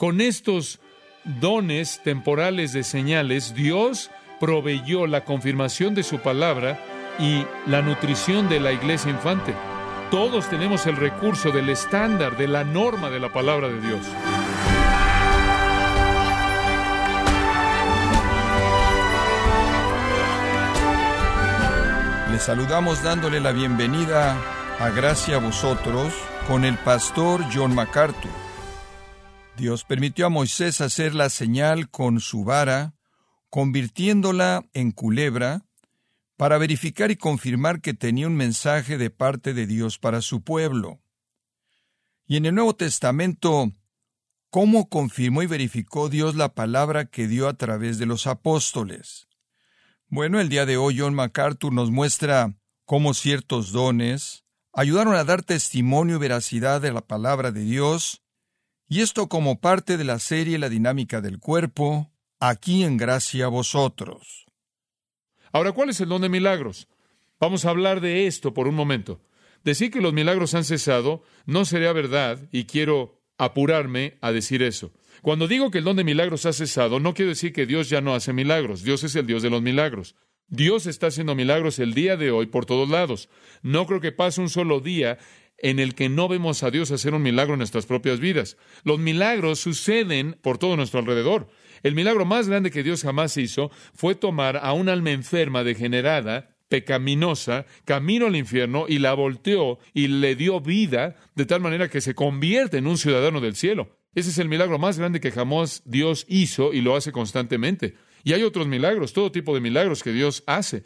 Con estos dones temporales de señales, Dios proveyó la confirmación de su palabra y la nutrición de la iglesia infante. Todos tenemos el recurso del estándar, de la norma de la palabra de Dios. Le saludamos dándole la bienvenida a Gracia a vosotros con el pastor John MacArthur. Dios permitió a Moisés hacer la señal con su vara, convirtiéndola en culebra, para verificar y confirmar que tenía un mensaje de parte de Dios para su pueblo. Y en el Nuevo Testamento, ¿cómo confirmó y verificó Dios la palabra que dio a través de los apóstoles? Bueno, el día de hoy John MacArthur nos muestra cómo ciertos dones ayudaron a dar testimonio y veracidad de la palabra de Dios, y esto como parte de la serie La dinámica del cuerpo, aquí en gracia a vosotros. Ahora, ¿cuál es el don de milagros? Vamos a hablar de esto por un momento. Decir que los milagros han cesado no sería verdad y quiero apurarme a decir eso. Cuando digo que el don de milagros ha cesado, no quiero decir que Dios ya no hace milagros. Dios es el Dios de los milagros. Dios está haciendo milagros el día de hoy por todos lados. No creo que pase un solo día en el que no vemos a Dios hacer un milagro en nuestras propias vidas. Los milagros suceden por todo nuestro alrededor. El milagro más grande que Dios jamás hizo fue tomar a un alma enferma, degenerada, pecaminosa, camino al infierno y la volteó y le dio vida de tal manera que se convierte en un ciudadano del cielo. Ese es el milagro más grande que jamás Dios hizo y lo hace constantemente. Y hay otros milagros, todo tipo de milagros que Dios hace.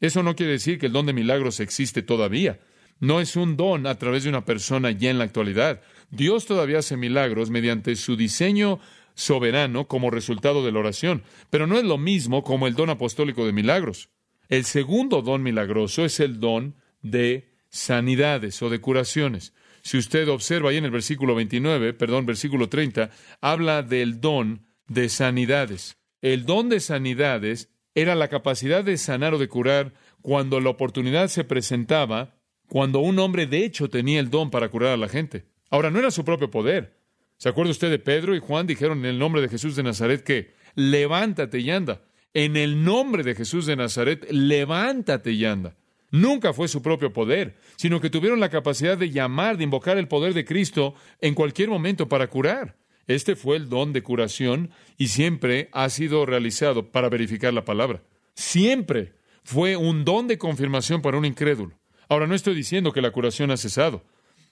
Eso no quiere decir que el don de milagros existe todavía. No es un don a través de una persona ya en la actualidad. Dios todavía hace milagros mediante su diseño soberano como resultado de la oración, pero no es lo mismo como el don apostólico de milagros. El segundo don milagroso es el don de sanidades o de curaciones. Si usted observa ahí en el versículo 29, perdón, versículo 30, habla del don de sanidades. El don de sanidades era la capacidad de sanar o de curar cuando la oportunidad se presentaba, cuando un hombre de hecho tenía el don para curar a la gente. Ahora, no era su propio poder. ¿Se acuerda usted de Pedro y Juan dijeron en el nombre de Jesús de Nazaret que levántate y anda? En el nombre de Jesús de Nazaret, levántate y anda. Nunca fue su propio poder, sino que tuvieron la capacidad de llamar, de invocar el poder de Cristo en cualquier momento para curar. Este fue el don de curación y siempre ha sido realizado para verificar la palabra. Siempre fue un don de confirmación para un incrédulo. Ahora no estoy diciendo que la curación ha cesado.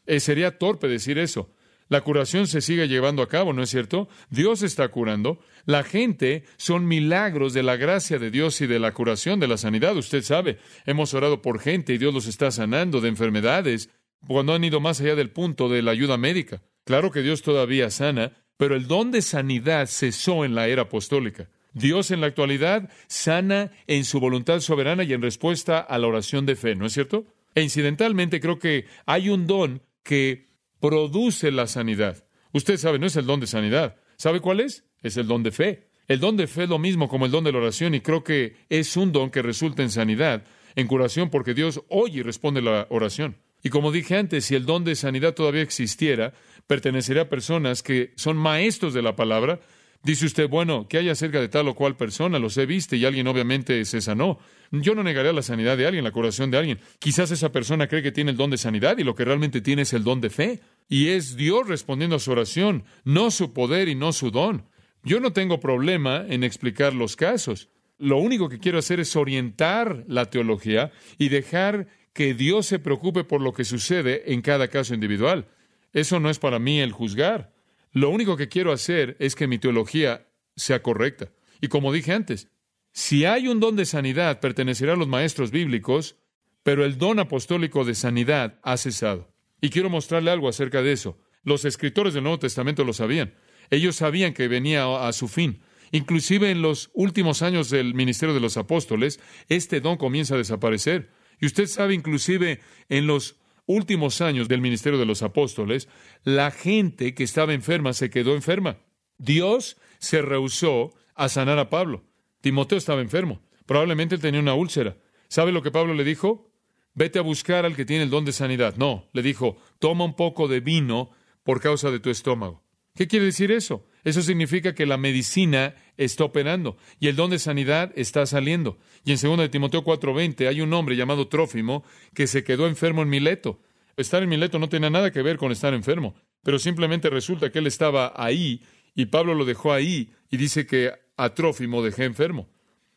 Eh, sería torpe decir eso. La curación se sigue llevando a cabo, ¿no es cierto? Dios está curando. La gente son milagros de la gracia de Dios y de la curación, de la sanidad. Usted sabe, hemos orado por gente y Dios los está sanando de enfermedades cuando han ido más allá del punto de la ayuda médica. Claro que Dios todavía sana, pero el don de sanidad cesó en la era apostólica. Dios en la actualidad sana en su voluntad soberana y en respuesta a la oración de fe, ¿no es cierto? E incidentalmente creo que hay un don que produce la sanidad. Usted sabe, no es el don de sanidad. ¿Sabe cuál es? Es el don de fe. El don de fe es lo mismo como el don de la oración y creo que es un don que resulta en sanidad, en curación, porque Dios oye y responde la oración. Y como dije antes, si el don de sanidad todavía existiera, pertenecería a personas que son maestros de la palabra. Dice usted, bueno, ¿qué hay acerca de tal o cual persona? Los he visto y alguien obviamente se sanó. Yo no negaré la sanidad de alguien, la curación de alguien. Quizás esa persona cree que tiene el don de sanidad y lo que realmente tiene es el don de fe. Y es Dios respondiendo a su oración, no su poder y no su don. Yo no tengo problema en explicar los casos. Lo único que quiero hacer es orientar la teología y dejar que Dios se preocupe por lo que sucede en cada caso individual. Eso no es para mí el juzgar. Lo único que quiero hacer es que mi teología sea correcta. Y como dije antes, si hay un don de sanidad, pertenecerá a los maestros bíblicos, pero el don apostólico de sanidad ha cesado. Y quiero mostrarle algo acerca de eso. Los escritores del Nuevo Testamento lo sabían. Ellos sabían que venía a su fin. Inclusive en los últimos años del ministerio de los apóstoles, este don comienza a desaparecer. Y usted sabe, inclusive en los últimos años del ministerio de los apóstoles, la gente que estaba enferma se quedó enferma. Dios se rehusó a sanar a Pablo. Timoteo estaba enfermo. Probablemente tenía una úlcera. ¿Sabe lo que Pablo le dijo? Vete a buscar al que tiene el don de sanidad. No, le dijo, toma un poco de vino por causa de tu estómago. ¿Qué quiere decir eso? Eso significa que la medicina está operando y el don de sanidad está saliendo. Y en 2 de Timoteo 4:20 hay un hombre llamado Trófimo que se quedó enfermo en Mileto. Estar en Mileto no tenía nada que ver con estar enfermo, pero simplemente resulta que él estaba ahí y Pablo lo dejó ahí y dice que a Trófimo dejé enfermo.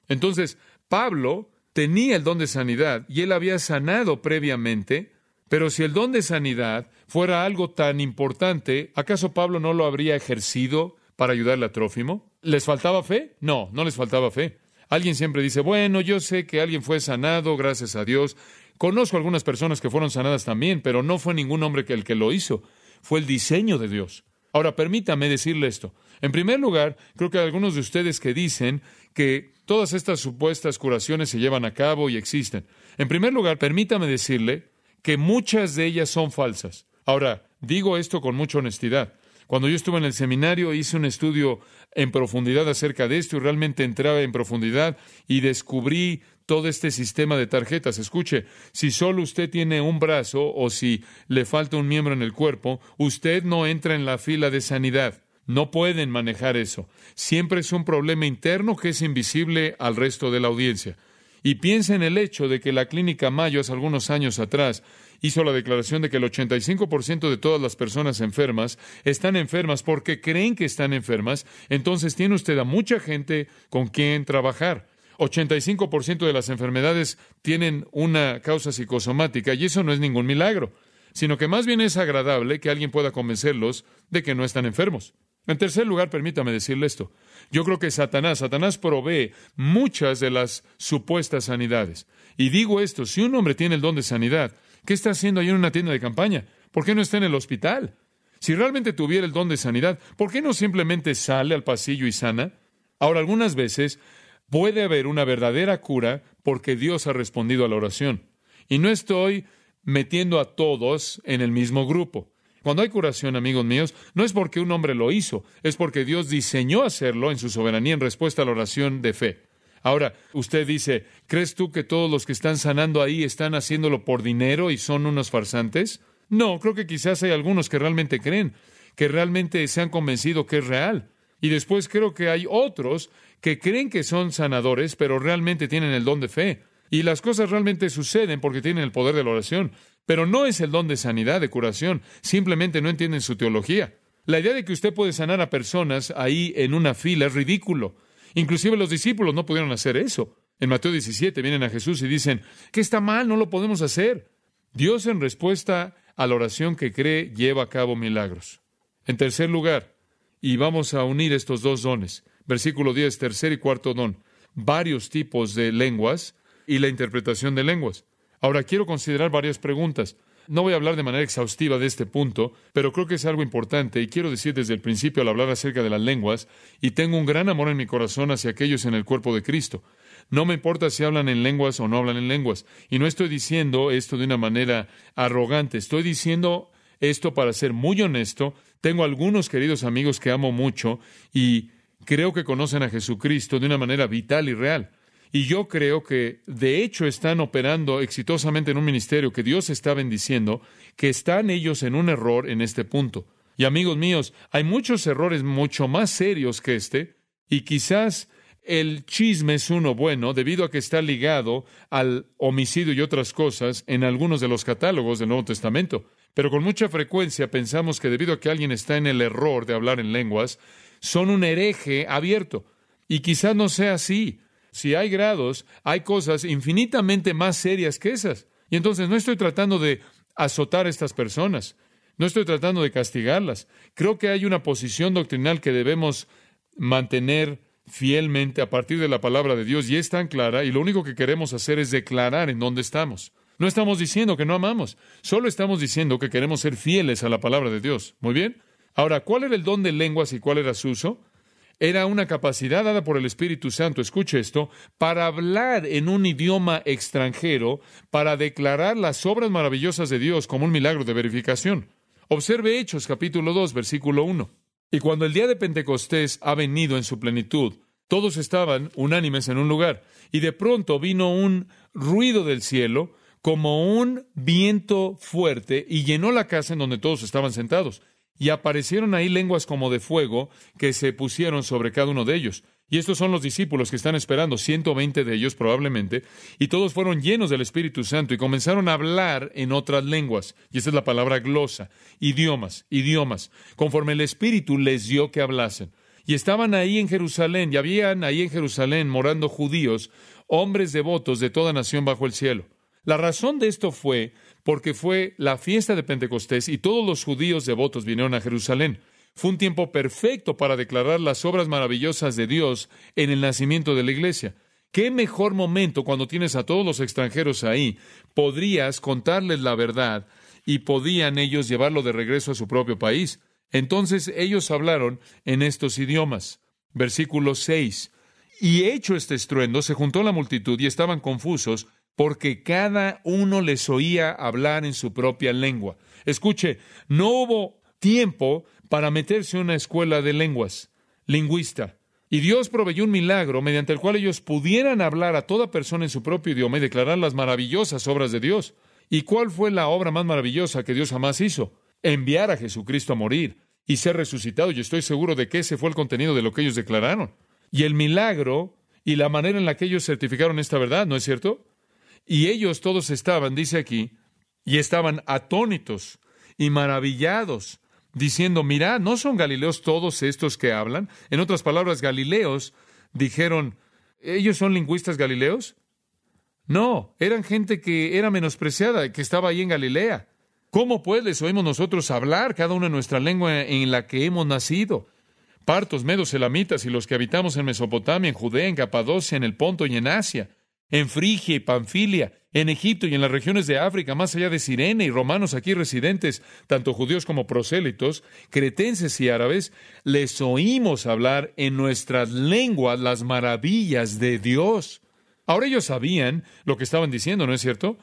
Entonces, Pablo tenía el don de sanidad y él había sanado previamente, pero si el don de sanidad fuera algo tan importante, ¿acaso Pablo no lo habría ejercido para ayudarle a Trófimo? ¿Les faltaba fe? No, no les faltaba fe. Alguien siempre dice, bueno, yo sé que alguien fue sanado, gracias a Dios. Conozco algunas personas que fueron sanadas también, pero no fue ningún hombre que el que lo hizo. Fue el diseño de Dios. Ahora, permítame decirle esto. En primer lugar, creo que hay algunos de ustedes que dicen que todas estas supuestas curaciones se llevan a cabo y existen. En primer lugar, permítame decirle que muchas de ellas son falsas. Ahora, digo esto con mucha honestidad. Cuando yo estuve en el seminario hice un estudio en profundidad acerca de esto y realmente entraba en profundidad y descubrí todo este sistema de tarjetas. Escuche, si solo usted tiene un brazo o si le falta un miembro en el cuerpo, usted no entra en la fila de sanidad. No pueden manejar eso. Siempre es un problema interno que es invisible al resto de la audiencia. Y piensa en el hecho de que la clínica Mayo hace algunos años atrás hizo la declaración de que el 85% de todas las personas enfermas están enfermas porque creen que están enfermas, entonces tiene usted a mucha gente con quien trabajar. 85% de las enfermedades tienen una causa psicosomática y eso no es ningún milagro, sino que más bien es agradable que alguien pueda convencerlos de que no están enfermos. En tercer lugar, permítame decirle esto. Yo creo que Satanás, Satanás provee muchas de las supuestas sanidades. Y digo esto, si un hombre tiene el don de sanidad, ¿Qué está haciendo ahí en una tienda de campaña? ¿Por qué no está en el hospital? Si realmente tuviera el don de sanidad, ¿por qué no simplemente sale al pasillo y sana? Ahora, algunas veces puede haber una verdadera cura porque Dios ha respondido a la oración. Y no estoy metiendo a todos en el mismo grupo. Cuando hay curación, amigos míos, no es porque un hombre lo hizo, es porque Dios diseñó hacerlo en su soberanía en respuesta a la oración de fe. Ahora, usted dice, ¿crees tú que todos los que están sanando ahí están haciéndolo por dinero y son unos farsantes? No, creo que quizás hay algunos que realmente creen, que realmente se han convencido que es real. Y después creo que hay otros que creen que son sanadores, pero realmente tienen el don de fe. Y las cosas realmente suceden porque tienen el poder de la oración. Pero no es el don de sanidad, de curación. Simplemente no entienden su teología. La idea de que usted puede sanar a personas ahí en una fila es ridículo. Inclusive los discípulos no pudieron hacer eso. En Mateo 17 vienen a Jesús y dicen, ¿qué está mal? No lo podemos hacer. Dios en respuesta a la oración que cree lleva a cabo milagros. En tercer lugar, y vamos a unir estos dos dones, versículo 10, tercer y cuarto don, varios tipos de lenguas y la interpretación de lenguas. Ahora quiero considerar varias preguntas. No voy a hablar de manera exhaustiva de este punto, pero creo que es algo importante y quiero decir desde el principio al hablar acerca de las lenguas, y tengo un gran amor en mi corazón hacia aquellos en el cuerpo de Cristo. No me importa si hablan en lenguas o no hablan en lenguas. Y no estoy diciendo esto de una manera arrogante, estoy diciendo esto para ser muy honesto. Tengo algunos queridos amigos que amo mucho y creo que conocen a Jesucristo de una manera vital y real. Y yo creo que de hecho están operando exitosamente en un ministerio que Dios está bendiciendo, que están ellos en un error en este punto. Y amigos míos, hay muchos errores mucho más serios que este, y quizás el chisme es uno bueno debido a que está ligado al homicidio y otras cosas en algunos de los catálogos del Nuevo Testamento. Pero con mucha frecuencia pensamos que debido a que alguien está en el error de hablar en lenguas, son un hereje abierto. Y quizás no sea así si hay grados, hay cosas infinitamente más serias que esas. Y entonces no estoy tratando de azotar a estas personas, no estoy tratando de castigarlas. Creo que hay una posición doctrinal que debemos mantener fielmente a partir de la palabra de Dios y es tan clara y lo único que queremos hacer es declarar en dónde estamos. No estamos diciendo que no amamos, solo estamos diciendo que queremos ser fieles a la palabra de Dios. Muy bien. Ahora, ¿cuál era el don de lenguas y cuál era su uso? Era una capacidad dada por el Espíritu Santo, escuche esto, para hablar en un idioma extranjero, para declarar las obras maravillosas de Dios como un milagro de verificación. Observe Hechos capítulo 2, versículo 1. Y cuando el día de Pentecostés ha venido en su plenitud, todos estaban unánimes en un lugar, y de pronto vino un ruido del cielo, como un viento fuerte, y llenó la casa en donde todos estaban sentados y aparecieron ahí lenguas como de fuego que se pusieron sobre cada uno de ellos. Y estos son los discípulos que están esperando, 120 de ellos probablemente, y todos fueron llenos del Espíritu Santo y comenzaron a hablar en otras lenguas. Y esa es la palabra glosa, idiomas, idiomas, conforme el Espíritu les dio que hablasen. Y estaban ahí en Jerusalén, y habían ahí en Jerusalén morando judíos, hombres devotos de toda nación bajo el cielo. La razón de esto fue porque fue la fiesta de Pentecostés y todos los judíos devotos vinieron a Jerusalén. Fue un tiempo perfecto para declarar las obras maravillosas de Dios en el nacimiento de la iglesia. ¿Qué mejor momento cuando tienes a todos los extranjeros ahí? Podrías contarles la verdad y podían ellos llevarlo de regreso a su propio país. Entonces ellos hablaron en estos idiomas. Versículo 6. Y hecho este estruendo, se juntó la multitud y estaban confusos porque cada uno les oía hablar en su propia lengua. Escuche, no hubo tiempo para meterse en una escuela de lenguas, lingüista. Y Dios proveyó un milagro mediante el cual ellos pudieran hablar a toda persona en su propio idioma y declarar las maravillosas obras de Dios. ¿Y cuál fue la obra más maravillosa que Dios jamás hizo? Enviar a Jesucristo a morir y ser resucitado. Y estoy seguro de que ese fue el contenido de lo que ellos declararon. Y el milagro y la manera en la que ellos certificaron esta verdad, ¿no es cierto? Y ellos todos estaban, dice aquí, y estaban atónitos y maravillados diciendo, mirad, ¿no son galileos todos estos que hablan? En otras palabras, galileos dijeron, ¿ellos son lingüistas galileos? No, eran gente que era menospreciada, que estaba ahí en Galilea. ¿Cómo pues les oímos nosotros hablar, cada uno en nuestra lengua en la que hemos nacido? Partos, medos, elamitas y los que habitamos en Mesopotamia, en Judea, en Capadocia, en el Ponto y en Asia, en Frigia y Panfilia, en Egipto y en las regiones de África, más allá de Sirene y romanos aquí residentes, tanto judíos como prosélitos, cretenses y árabes, les oímos hablar en nuestras lenguas las maravillas de Dios. Ahora ellos sabían lo que estaban diciendo, ¿no es cierto?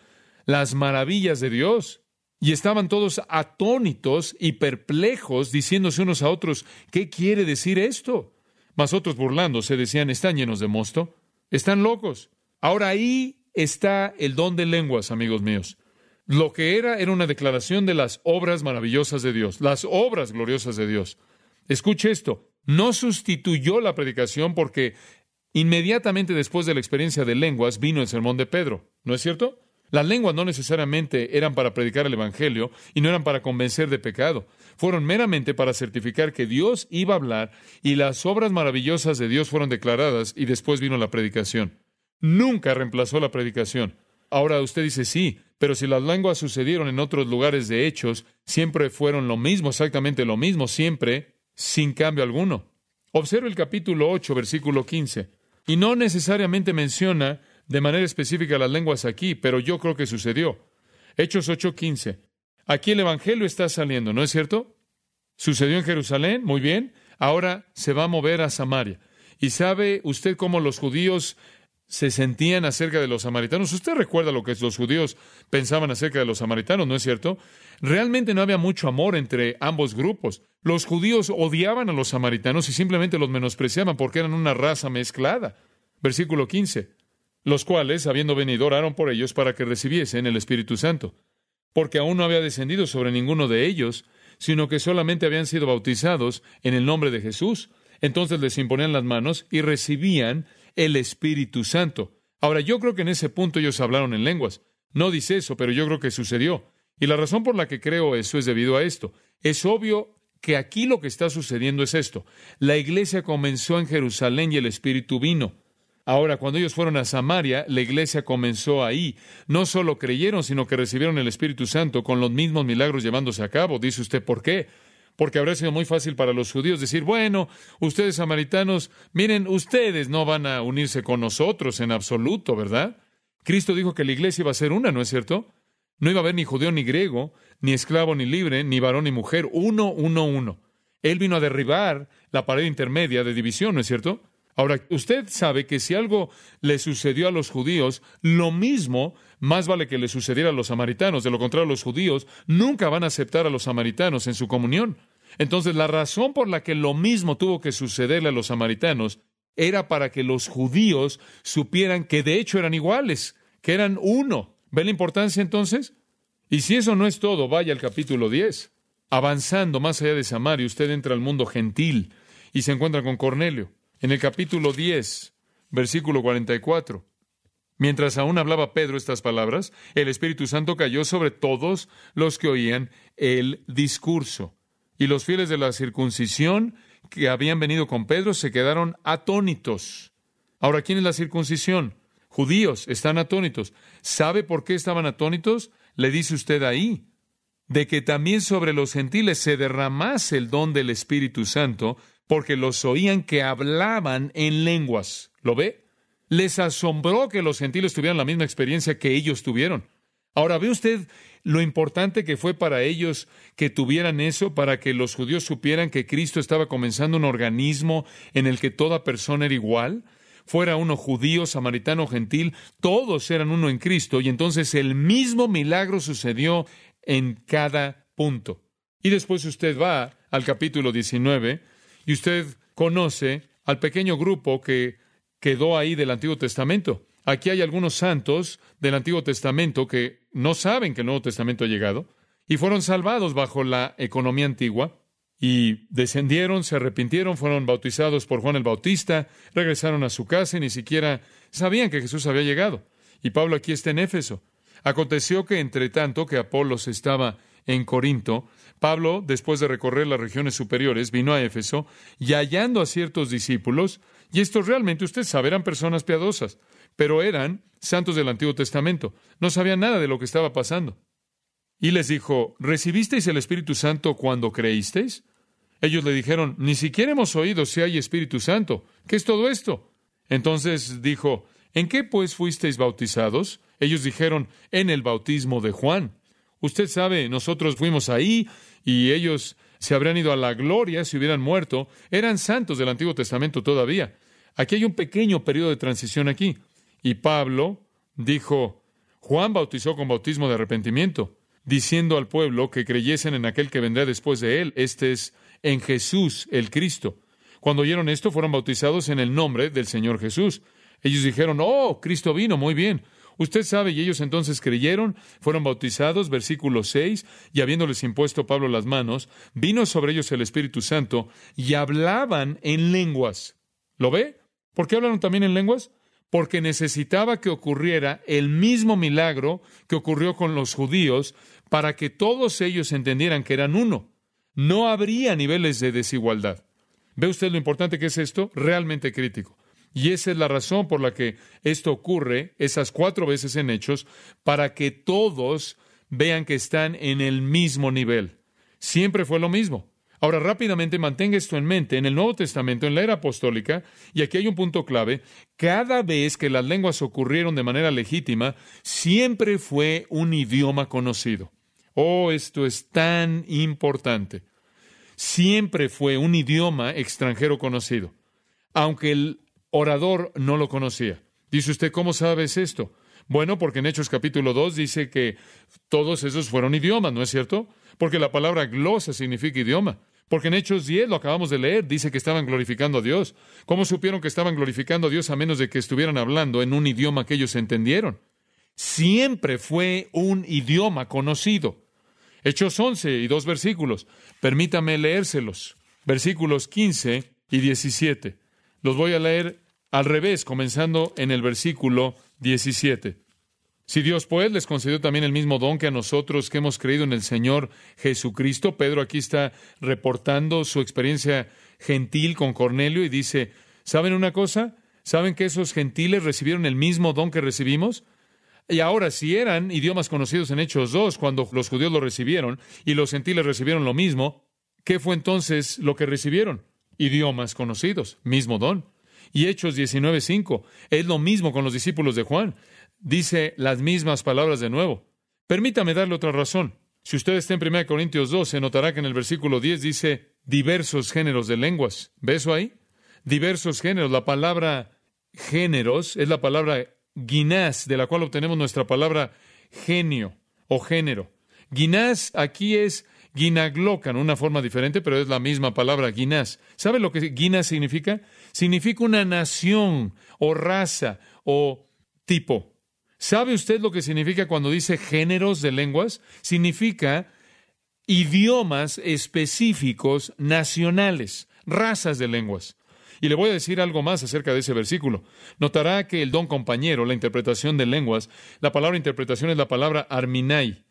Las maravillas de Dios. Y estaban todos atónitos y perplejos, diciéndose unos a otros, ¿qué quiere decir esto? Mas otros burlándose decían, están llenos de mosto, están locos. Ahora ahí está el don de lenguas, amigos míos. Lo que era era una declaración de las obras maravillosas de Dios, las obras gloriosas de Dios. Escuche esto, no sustituyó la predicación porque inmediatamente después de la experiencia de lenguas vino el sermón de Pedro, ¿no es cierto? Las lenguas no necesariamente eran para predicar el Evangelio y no eran para convencer de pecado. Fueron meramente para certificar que Dios iba a hablar y las obras maravillosas de Dios fueron declaradas y después vino la predicación nunca reemplazó la predicación. Ahora usted dice sí, pero si las lenguas sucedieron en otros lugares de hechos, siempre fueron lo mismo, exactamente lo mismo, siempre, sin cambio alguno. Observe el capítulo 8, versículo 15. Y no necesariamente menciona de manera específica las lenguas aquí, pero yo creo que sucedió. Hechos 8:15. Aquí el Evangelio está saliendo, ¿no es cierto? Sucedió en Jerusalén, muy bien. Ahora se va a mover a Samaria. ¿Y sabe usted cómo los judíos se sentían acerca de los samaritanos. Usted recuerda lo que los judíos pensaban acerca de los samaritanos, ¿no es cierto? Realmente no había mucho amor entre ambos grupos. Los judíos odiaban a los samaritanos y simplemente los menospreciaban porque eran una raza mezclada. Versículo 15. Los cuales, habiendo venido, oraron por ellos para que recibiesen el Espíritu Santo, porque aún no había descendido sobre ninguno de ellos, sino que solamente habían sido bautizados en el nombre de Jesús. Entonces les imponían las manos y recibían el Espíritu Santo. Ahora, yo creo que en ese punto ellos hablaron en lenguas. No dice eso, pero yo creo que sucedió. Y la razón por la que creo eso es debido a esto. Es obvio que aquí lo que está sucediendo es esto. La iglesia comenzó en Jerusalén y el Espíritu vino. Ahora, cuando ellos fueron a Samaria, la iglesia comenzó ahí. No solo creyeron, sino que recibieron el Espíritu Santo con los mismos milagros llevándose a cabo. Dice usted, ¿por qué? Porque habría sido muy fácil para los judíos decir, bueno, ustedes samaritanos, miren, ustedes no van a unirse con nosotros en absoluto, ¿verdad? Cristo dijo que la iglesia iba a ser una, ¿no es cierto? No iba a haber ni judío ni griego, ni esclavo ni libre, ni varón ni mujer, uno, uno, uno. Él vino a derribar la pared intermedia de división, ¿no es cierto? Ahora, usted sabe que si algo le sucedió a los judíos, lo mismo más vale que le sucediera a los samaritanos. De lo contrario, los judíos nunca van a aceptar a los samaritanos en su comunión. Entonces, la razón por la que lo mismo tuvo que sucederle a los samaritanos era para que los judíos supieran que de hecho eran iguales, que eran uno. ¿Ve la importancia entonces? Y si eso no es todo, vaya al capítulo 10. avanzando más allá de Samaria, usted entra al mundo gentil y se encuentra con Cornelio. En el capítulo 10, versículo 44. Mientras aún hablaba Pedro estas palabras, el Espíritu Santo cayó sobre todos los que oían el discurso. Y los fieles de la circuncisión que habían venido con Pedro se quedaron atónitos. Ahora, ¿quién es la circuncisión? Judíos están atónitos. ¿Sabe por qué estaban atónitos? Le dice usted ahí, de que también sobre los gentiles se derramase el don del Espíritu Santo, porque los oían que hablaban en lenguas. ¿Lo ve? Les asombró que los gentiles tuvieran la misma experiencia que ellos tuvieron. Ahora, ¿ve usted lo importante que fue para ellos que tuvieran eso, para que los judíos supieran que Cristo estaba comenzando un organismo en el que toda persona era igual? Fuera uno judío, samaritano, gentil, todos eran uno en Cristo, y entonces el mismo milagro sucedió en cada punto. Y después usted va al capítulo 19 y usted conoce al pequeño grupo que quedó ahí del Antiguo Testamento. Aquí hay algunos santos del Antiguo Testamento que no saben que el Nuevo Testamento ha llegado y fueron salvados bajo la economía antigua y descendieron, se arrepintieron, fueron bautizados por Juan el Bautista, regresaron a su casa y ni siquiera sabían que Jesús había llegado. Y Pablo aquí está en Éfeso. Aconteció que entre tanto que Apolos estaba en Corinto, Pablo, después de recorrer las regiones superiores, vino a Éfeso y hallando a ciertos discípulos, y estos realmente, usted sabe, eran personas piadosas, pero eran santos del Antiguo Testamento, no sabían nada de lo que estaba pasando. Y les dijo, ¿recibisteis el Espíritu Santo cuando creísteis? Ellos le dijeron, ni siquiera hemos oído si hay Espíritu Santo. ¿Qué es todo esto? Entonces dijo, ¿en qué pues fuisteis bautizados? Ellos dijeron, en el bautismo de Juan. Usted sabe, nosotros fuimos ahí y ellos se habrían ido a la gloria si hubieran muerto. Eran santos del Antiguo Testamento todavía. Aquí hay un pequeño periodo de transición aquí. Y Pablo dijo, Juan bautizó con bautismo de arrepentimiento, diciendo al pueblo que creyesen en aquel que vendrá después de él, este es en Jesús el Cristo. Cuando oyeron esto, fueron bautizados en el nombre del Señor Jesús. Ellos dijeron, oh, Cristo vino, muy bien. Usted sabe, y ellos entonces creyeron, fueron bautizados, versículo 6, y habiéndoles impuesto Pablo las manos, vino sobre ellos el Espíritu Santo, y hablaban en lenguas. ¿Lo ve? ¿Por qué hablaron también en lenguas? Porque necesitaba que ocurriera el mismo milagro que ocurrió con los judíos para que todos ellos entendieran que eran uno. No habría niveles de desigualdad. ¿Ve usted lo importante que es esto? Realmente crítico. Y esa es la razón por la que esto ocurre esas cuatro veces en Hechos, para que todos vean que están en el mismo nivel. Siempre fue lo mismo. Ahora rápidamente mantenga esto en mente. En el Nuevo Testamento, en la era apostólica, y aquí hay un punto clave, cada vez que las lenguas ocurrieron de manera legítima, siempre fue un idioma conocido. Oh, esto es tan importante. Siempre fue un idioma extranjero conocido. Aunque el orador no lo conocía. Dice usted, ¿cómo sabes esto? Bueno, porque en Hechos capítulo 2 dice que todos esos fueron idiomas, ¿no es cierto? Porque la palabra glosa significa idioma. Porque en Hechos 10 lo acabamos de leer, dice que estaban glorificando a Dios. ¿Cómo supieron que estaban glorificando a Dios a menos de que estuvieran hablando en un idioma que ellos entendieron? Siempre fue un idioma conocido. Hechos 11 y dos versículos. Permítame leérselos. Versículos 15 y 17. Los voy a leer al revés, comenzando en el versículo 17. Si Dios pues les concedió también el mismo don que a nosotros que hemos creído en el Señor Jesucristo, Pedro aquí está reportando su experiencia gentil con Cornelio y dice, ¿saben una cosa? ¿Saben que esos gentiles recibieron el mismo don que recibimos? Y ahora, si eran idiomas conocidos en Hechos 2, cuando los judíos lo recibieron y los gentiles recibieron lo mismo, ¿qué fue entonces lo que recibieron? Idiomas conocidos, mismo don. Y Hechos 19:5 es lo mismo con los discípulos de Juan. Dice las mismas palabras de nuevo. Permítame darle otra razón. Si usted está en 1 Corintios 2, se notará que en el versículo 10 dice diversos géneros de lenguas. ¿Ve eso ahí? Diversos géneros. La palabra géneros es la palabra guinás, de la cual obtenemos nuestra palabra genio o género. Guinás aquí es Guinaglocan, una forma diferente, pero es la misma palabra, guinás. ¿Sabe lo que guinás significa? Significa una nación o raza o tipo. ¿Sabe usted lo que significa cuando dice géneros de lenguas? Significa idiomas específicos nacionales, razas de lenguas. Y le voy a decir algo más acerca de ese versículo. Notará que el don compañero, la interpretación de lenguas, la palabra interpretación es la palabra arminai.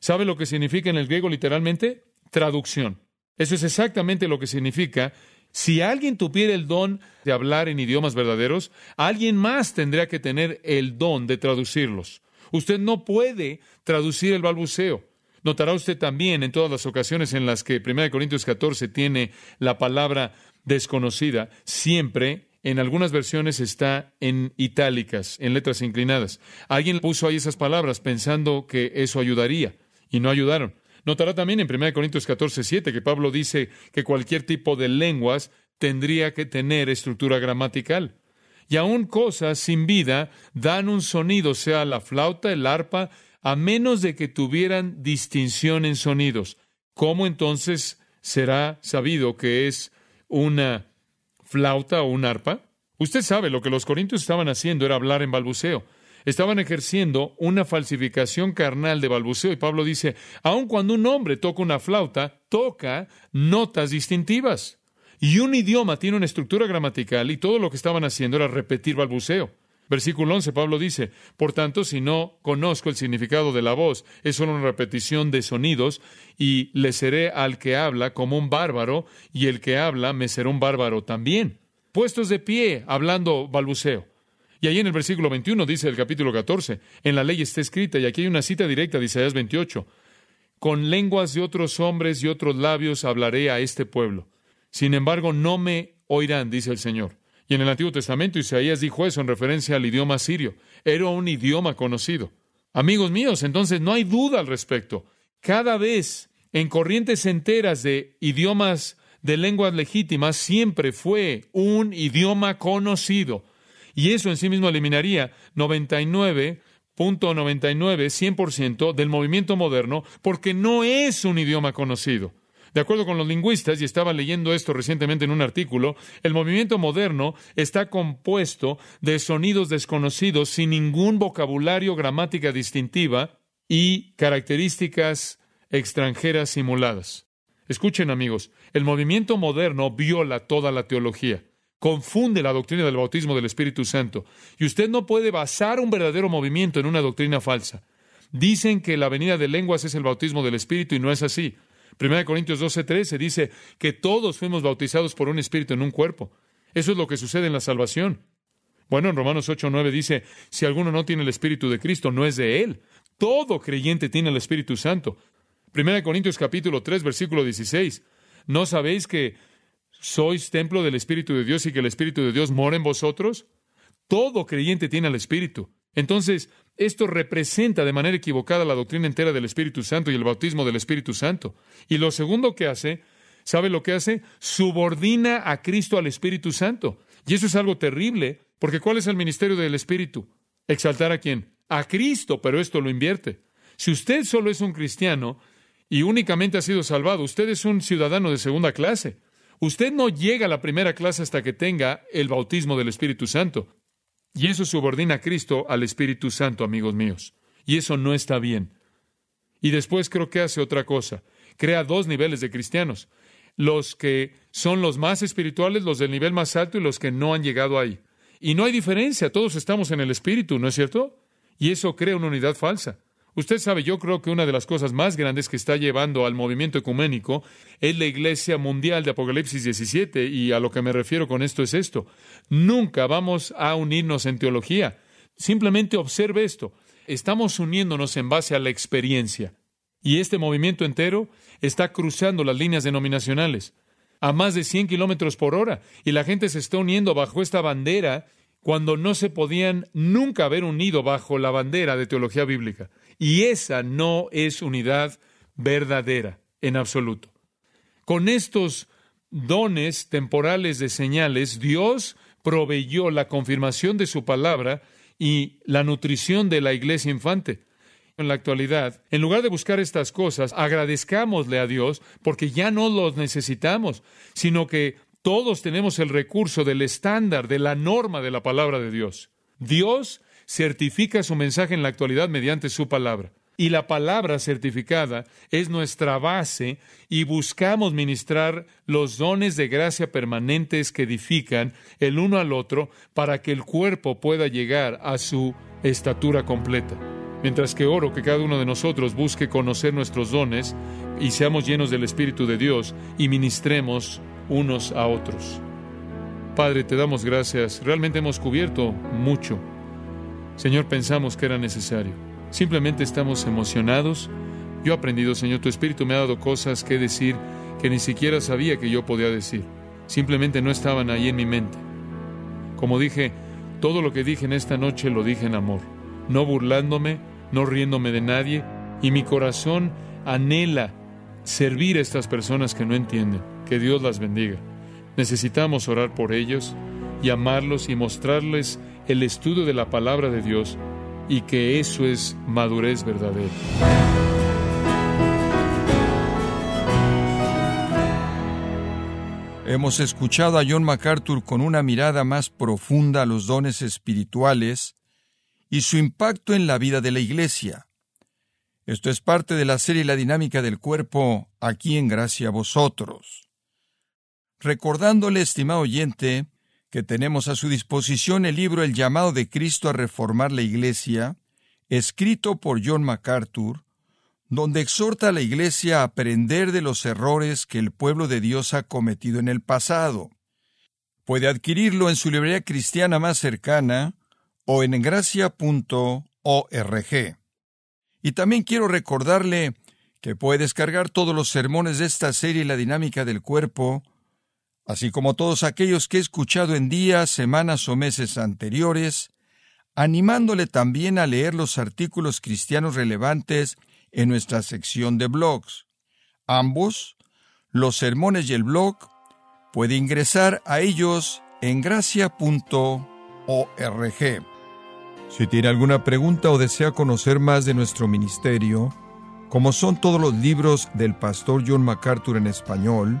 ¿Sabe lo que significa en el griego literalmente? Traducción. Eso es exactamente lo que significa. Si alguien tuviera el don de hablar en idiomas verdaderos, alguien más tendría que tener el don de traducirlos. Usted no puede traducir el balbuceo. Notará usted también en todas las ocasiones en las que 1 Corintios 14 tiene la palabra desconocida, siempre en algunas versiones está en itálicas, en letras inclinadas. Alguien puso ahí esas palabras pensando que eso ayudaría y no ayudaron. Notará también en 1 Corintios 14, 7 que Pablo dice que cualquier tipo de lenguas tendría que tener estructura gramatical. Y aún cosas sin vida dan un sonido, sea la flauta, el arpa, a menos de que tuvieran distinción en sonidos. ¿Cómo entonces será sabido que es una flauta o un arpa? Usted sabe, lo que los corintios estaban haciendo era hablar en balbuceo. Estaban ejerciendo una falsificación carnal de balbuceo. Y Pablo dice, aun cuando un hombre toca una flauta, toca notas distintivas. Y un idioma tiene una estructura gramatical y todo lo que estaban haciendo era repetir balbuceo. Versículo 11, Pablo dice, Por tanto, si no conozco el significado de la voz, es solo una repetición de sonidos, y le seré al que habla como un bárbaro, y el que habla me será un bárbaro también. Puestos de pie, hablando balbuceo. Y ahí en el versículo 21 dice el capítulo 14, en la ley está escrita, y aquí hay una cita directa de Isaías 28, con lenguas de otros hombres y otros labios hablaré a este pueblo. Sin embargo, no me oirán, dice el Señor. Y en el Antiguo Testamento Isaías dijo eso en referencia al idioma sirio. Era un idioma conocido. Amigos míos, entonces no hay duda al respecto. Cada vez en corrientes enteras de idiomas de lenguas legítimas siempre fue un idioma conocido. Y eso en sí mismo eliminaría 99.99, 100% del movimiento moderno, porque no es un idioma conocido. De acuerdo con los lingüistas, y estaba leyendo esto recientemente en un artículo, el movimiento moderno está compuesto de sonidos desconocidos sin ningún vocabulario, gramática distintiva y características extranjeras simuladas. Escuchen amigos, el movimiento moderno viola toda la teología, confunde la doctrina del bautismo del Espíritu Santo, y usted no puede basar un verdadero movimiento en una doctrina falsa. Dicen que la venida de lenguas es el bautismo del Espíritu y no es así. 1 Corintios 12:13 dice que todos fuimos bautizados por un espíritu en un cuerpo. Eso es lo que sucede en la salvación. Bueno, en Romanos 8:9 dice, si alguno no tiene el espíritu de Cristo, no es de él. Todo creyente tiene el Espíritu Santo. 1 Corintios capítulo 3 versículo 16. ¿No sabéis que sois templo del Espíritu de Dios y que el Espíritu de Dios mora en vosotros? Todo creyente tiene el Espíritu. Entonces, esto representa de manera equivocada la doctrina entera del Espíritu Santo y el bautismo del Espíritu Santo. Y lo segundo que hace, ¿sabe lo que hace? Subordina a Cristo al Espíritu Santo. Y eso es algo terrible, porque ¿cuál es el ministerio del Espíritu? Exaltar a quién? A Cristo, pero esto lo invierte. Si usted solo es un cristiano y únicamente ha sido salvado, usted es un ciudadano de segunda clase. Usted no llega a la primera clase hasta que tenga el bautismo del Espíritu Santo. Y eso subordina a Cristo al Espíritu Santo, amigos míos. Y eso no está bien. Y después creo que hace otra cosa. Crea dos niveles de cristianos. Los que son los más espirituales, los del nivel más alto y los que no han llegado ahí. Y no hay diferencia, todos estamos en el Espíritu, ¿no es cierto? Y eso crea una unidad falsa. Usted sabe, yo creo que una de las cosas más grandes que está llevando al movimiento ecuménico es la Iglesia Mundial de Apocalipsis 17, y a lo que me refiero con esto es esto. Nunca vamos a unirnos en teología. Simplemente observe esto. Estamos uniéndonos en base a la experiencia. Y este movimiento entero está cruzando las líneas denominacionales a más de 100 kilómetros por hora, y la gente se está uniendo bajo esta bandera cuando no se podían nunca haber unido bajo la bandera de teología bíblica. Y esa no es unidad verdadera en absoluto. Con estos dones temporales de señales, Dios proveyó la confirmación de su palabra y la nutrición de la iglesia infante. En la actualidad, en lugar de buscar estas cosas, agradezcámosle a Dios porque ya no los necesitamos, sino que todos tenemos el recurso del estándar, de la norma de la palabra de Dios. Dios certifica su mensaje en la actualidad mediante su palabra. y la palabra certificada es nuestra base y buscamos ministrar los dones de gracia permanentes que edifican el uno al otro para que el cuerpo pueda llegar a su estatura completa. Mientras que oro que cada uno de nosotros busque conocer nuestros dones y seamos llenos del Espíritu de Dios y ministremos unos a otros. Padre, te damos gracias. Realmente hemos cubierto mucho. Señor, pensamos que era necesario. Simplemente estamos emocionados. Yo he aprendido, Señor, tu Espíritu me ha dado cosas que decir que ni siquiera sabía que yo podía decir. Simplemente no estaban ahí en mi mente. Como dije, todo lo que dije en esta noche lo dije en amor, no burlándome, no riéndome de nadie, y mi corazón anhela servir a estas personas que no entienden. Que Dios las bendiga. Necesitamos orar por ellos y amarlos y mostrarles el estudio de la palabra de Dios y que eso es madurez verdadera. Hemos escuchado a John MacArthur con una mirada más profunda a los dones espirituales y su impacto en la vida de la Iglesia. Esto es parte de la serie La dinámica del cuerpo aquí en Gracia a vosotros. Recordándole, estimado oyente, que tenemos a su disposición el libro El llamado de Cristo a reformar la Iglesia, escrito por John MacArthur, donde exhorta a la Iglesia a aprender de los errores que el pueblo de Dios ha cometido en el pasado. Puede adquirirlo en su librería cristiana más cercana o en gracia.org. Y también quiero recordarle que puede descargar todos los sermones de esta serie La dinámica del cuerpo así como todos aquellos que he escuchado en días, semanas o meses anteriores, animándole también a leer los artículos cristianos relevantes en nuestra sección de blogs. Ambos, los sermones y el blog, puede ingresar a ellos en gracia.org. Si tiene alguna pregunta o desea conocer más de nuestro ministerio, como son todos los libros del pastor John MacArthur en español,